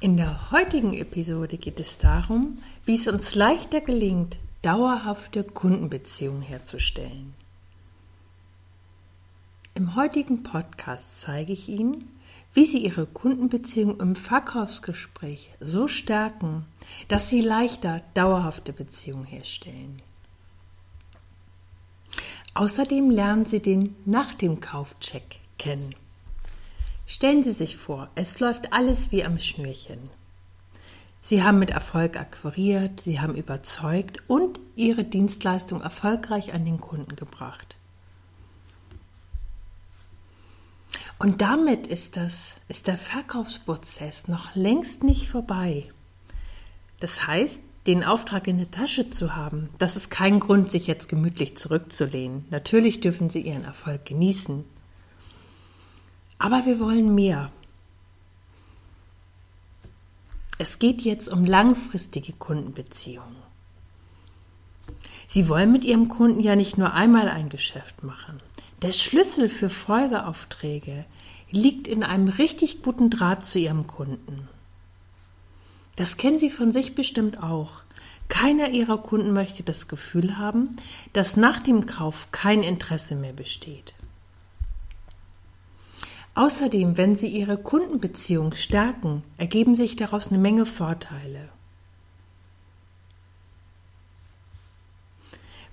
In der heutigen Episode geht es darum, wie es uns leichter gelingt, dauerhafte Kundenbeziehungen herzustellen. Im heutigen Podcast zeige ich Ihnen, wie Sie Ihre Kundenbeziehung im Verkaufsgespräch so stärken, dass Sie leichter dauerhafte Beziehungen herstellen. Außerdem lernen Sie den Nach dem Kaufcheck kennen. Stellen Sie sich vor, es läuft alles wie am Schnürchen. Sie haben mit Erfolg akquiriert, Sie haben überzeugt und Ihre Dienstleistung erfolgreich an den Kunden gebracht. Und damit ist das, ist der Verkaufsprozess noch längst nicht vorbei. Das heißt, den Auftrag in der Tasche zu haben, das ist kein Grund, sich jetzt gemütlich zurückzulehnen. Natürlich dürfen Sie Ihren Erfolg genießen. Aber wir wollen mehr. Es geht jetzt um langfristige Kundenbeziehungen. Sie wollen mit Ihrem Kunden ja nicht nur einmal ein Geschäft machen. Der Schlüssel für Folgeaufträge liegt in einem richtig guten Draht zu Ihrem Kunden. Das kennen Sie von sich bestimmt auch. Keiner Ihrer Kunden möchte das Gefühl haben, dass nach dem Kauf kein Interesse mehr besteht. Außerdem, wenn Sie Ihre Kundenbeziehung stärken, ergeben sich daraus eine Menge Vorteile.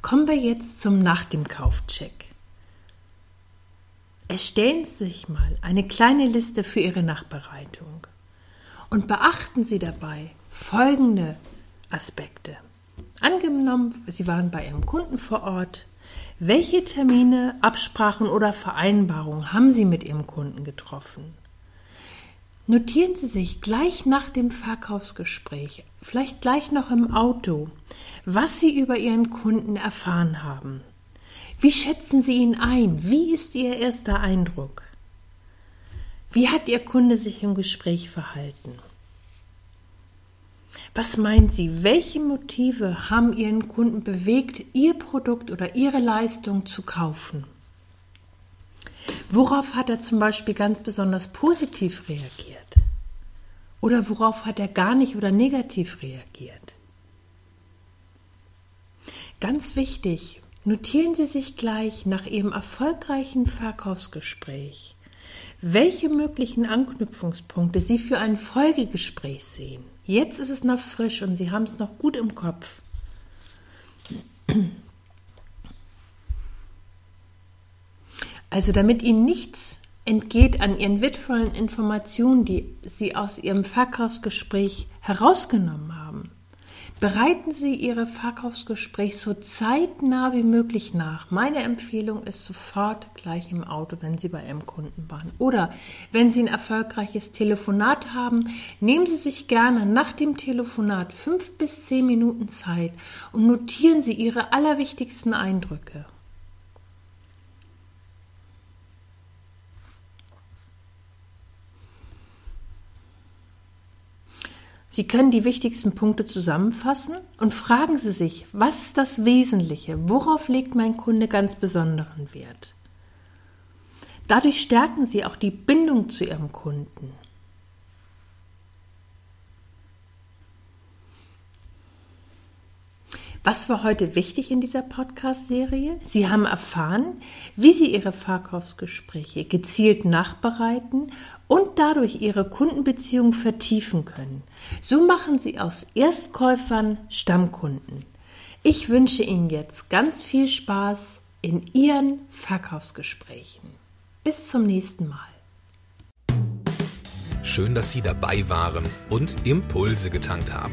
Kommen wir jetzt zum Nach dem Kaufcheck. Erstellen Sie sich mal eine kleine Liste für Ihre Nachbereitung und beachten Sie dabei folgende Aspekte. Angenommen, Sie waren bei Ihrem Kunden vor Ort, welche Termine, Absprachen oder Vereinbarungen haben Sie mit Ihrem Kunden getroffen? Notieren Sie sich gleich nach dem Verkaufsgespräch, vielleicht gleich noch im Auto, was Sie über Ihren Kunden erfahren haben. Wie schätzen Sie ihn ein? Wie ist Ihr erster Eindruck? Wie hat Ihr Kunde sich im Gespräch verhalten? Was meinen Sie, welche Motive haben Ihren Kunden bewegt, Ihr Produkt oder Ihre Leistung zu kaufen? Worauf hat er zum Beispiel ganz besonders positiv reagiert? Oder worauf hat er gar nicht oder negativ reagiert? Ganz wichtig, notieren Sie sich gleich nach Ihrem erfolgreichen Verkaufsgespräch, welche möglichen Anknüpfungspunkte Sie für ein Folgegespräch sehen. Jetzt ist es noch frisch und Sie haben es noch gut im Kopf. Also damit Ihnen nichts entgeht an Ihren wertvollen Informationen, die Sie aus Ihrem Verkaufsgespräch herausgenommen Bereiten Sie Ihre Verkaufsgespräche so zeitnah wie möglich nach. Meine Empfehlung ist sofort gleich im Auto, wenn Sie bei Ihrem Kunden waren. Oder wenn Sie ein erfolgreiches Telefonat haben, nehmen Sie sich gerne nach dem Telefonat fünf bis zehn Minuten Zeit und notieren Sie Ihre allerwichtigsten Eindrücke. Sie können die wichtigsten Punkte zusammenfassen und fragen Sie sich, was ist das Wesentliche? Worauf legt mein Kunde ganz besonderen Wert? Dadurch stärken Sie auch die Bindung zu Ihrem Kunden. Was war heute wichtig in dieser Podcast-Serie? Sie haben erfahren, wie Sie Ihre Verkaufsgespräche gezielt nachbereiten und dadurch Ihre Kundenbeziehung vertiefen können. So machen Sie aus Erstkäufern Stammkunden. Ich wünsche Ihnen jetzt ganz viel Spaß in Ihren Verkaufsgesprächen. Bis zum nächsten Mal. Schön, dass Sie dabei waren und Impulse getankt haben.